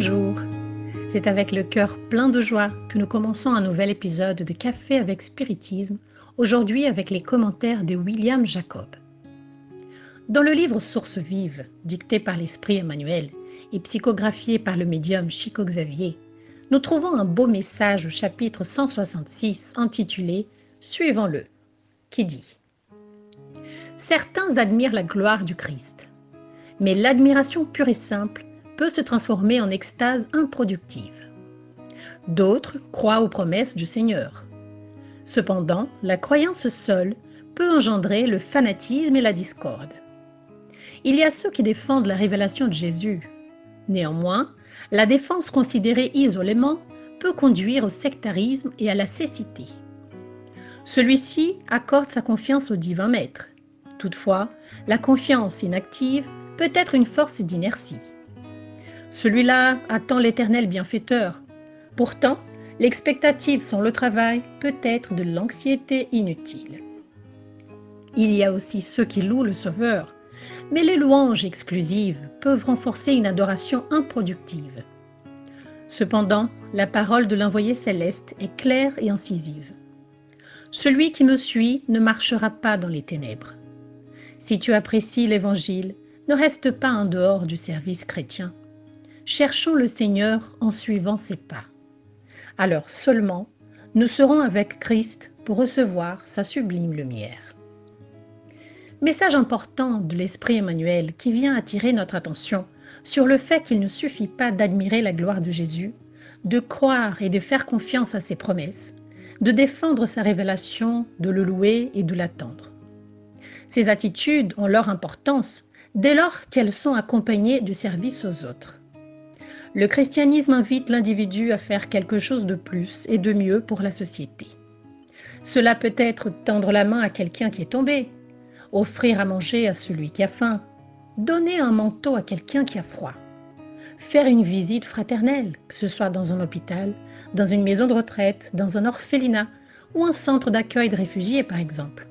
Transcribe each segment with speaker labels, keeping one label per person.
Speaker 1: Bonjour. C'est avec le cœur plein de joie que nous commençons un nouvel épisode de Café avec Spiritisme, aujourd'hui avec les commentaires de William Jacob. Dans le livre Sources vives, dicté par l'esprit Emmanuel et psychographié par le médium Chico Xavier, nous trouvons un beau message au chapitre 166 intitulé Suivons-le, qui dit Certains admirent la gloire du Christ, mais l'admiration pure et simple peut se transformer en extase improductive. D'autres croient aux promesses du Seigneur. Cependant, la croyance seule peut engendrer le fanatisme et la discorde. Il y a ceux qui défendent la révélation de Jésus. Néanmoins, la défense considérée isolément peut conduire au sectarisme et à la cécité. Celui-ci accorde sa confiance au divin maître. Toutefois, la confiance inactive peut être une force d'inertie. Celui-là attend l'éternel bienfaiteur. Pourtant, l'expectative sans le travail peut être de l'anxiété inutile. Il y a aussi ceux qui louent le Sauveur, mais les louanges exclusives peuvent renforcer une adoration improductive. Cependant, la parole de l'envoyé céleste est claire et incisive. Celui qui me suit ne marchera pas dans les ténèbres. Si tu apprécies l'Évangile, ne reste pas en dehors du service chrétien. Cherchons le Seigneur en suivant ses pas. Alors seulement, nous serons avec Christ pour recevoir sa sublime lumière. Message important de l'Esprit Emmanuel qui vient attirer notre attention sur le fait qu'il ne suffit pas d'admirer la gloire de Jésus, de croire et de faire confiance à ses promesses, de défendre sa révélation, de le louer et de l'attendre. Ces attitudes ont leur importance dès lors qu'elles sont accompagnées du service aux autres. Le christianisme invite l'individu à faire quelque chose de plus et de mieux pour la société. Cela peut être tendre la main à quelqu'un qui est tombé, offrir à manger à celui qui a faim, donner un manteau à quelqu'un qui a froid, faire une visite fraternelle, que ce soit dans un hôpital, dans une maison de retraite, dans un orphelinat ou un centre d'accueil de réfugiés par exemple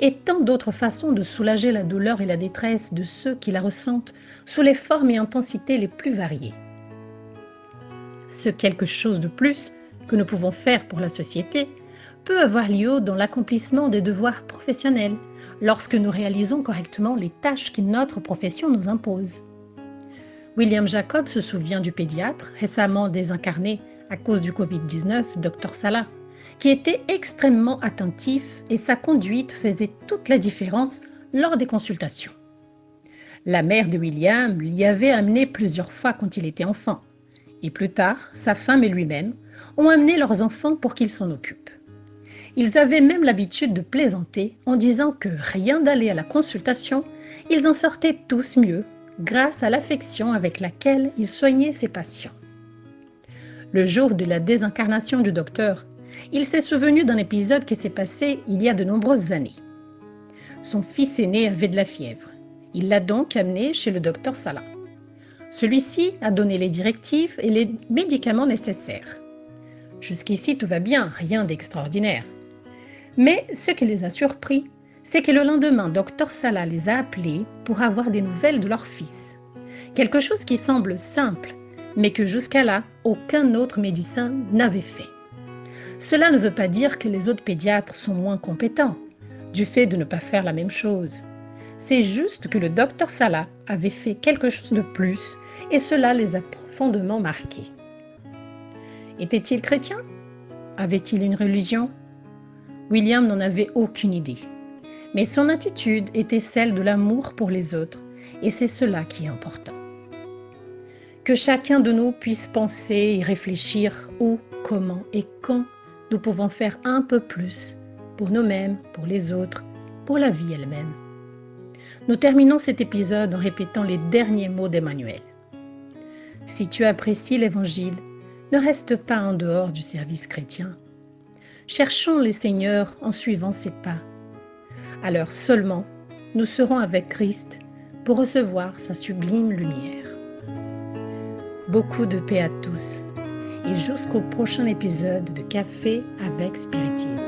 Speaker 1: et tant d'autres façons de soulager la douleur et la détresse de ceux qui la ressentent sous les formes et intensités les plus variées. Ce quelque chose de plus que nous pouvons faire pour la société peut avoir lieu dans l'accomplissement des devoirs professionnels lorsque nous réalisons correctement les tâches que notre profession nous impose. William Jacob se souvient du pédiatre récemment désincarné à cause du Covid-19, Dr Salah, qui était extrêmement attentif et sa conduite faisait toute la différence lors des consultations. La mère de William l'y avait amené plusieurs fois quand il était enfant, et plus tard, sa femme et lui-même ont amené leurs enfants pour qu'ils s'en occupent. Ils avaient même l'habitude de plaisanter en disant que rien d'aller à la consultation, ils en sortaient tous mieux grâce à l'affection avec laquelle ils soignaient ses patients. Le jour de la désincarnation du docteur, il s'est souvenu d'un épisode qui s'est passé il y a de nombreuses années. Son fils aîné avait de la fièvre. Il l'a donc amené chez le docteur Salah. Celui-ci a donné les directives et les médicaments nécessaires. Jusqu'ici, tout va bien, rien d'extraordinaire. Mais ce qui les a surpris, c'est que le lendemain, docteur Salah les a appelés pour avoir des nouvelles de leur fils. Quelque chose qui semble simple, mais que jusqu'à là, aucun autre médecin n'avait fait. Cela ne veut pas dire que les autres pédiatres sont moins compétents, du fait de ne pas faire la même chose. C'est juste que le docteur Salah avait fait quelque chose de plus et cela les a profondément marqués. Était-il chrétien? Avait-il une religion? William n'en avait aucune idée. Mais son attitude était celle de l'amour pour les autres et c'est cela qui est important. Que chacun de nous puisse penser et réfléchir où, comment et quand nous pouvons faire un peu plus pour nous-mêmes, pour les autres, pour la vie elle-même. Nous terminons cet épisode en répétant les derniers mots d'Emmanuel. Si tu apprécies l'Évangile, ne reste pas en dehors du service chrétien. Cherchons les seigneurs en suivant ses pas. Alors seulement, nous serons avec Christ pour recevoir sa sublime lumière. Beaucoup de paix à tous et jusqu'au prochain épisode de Café avec Spiritisme.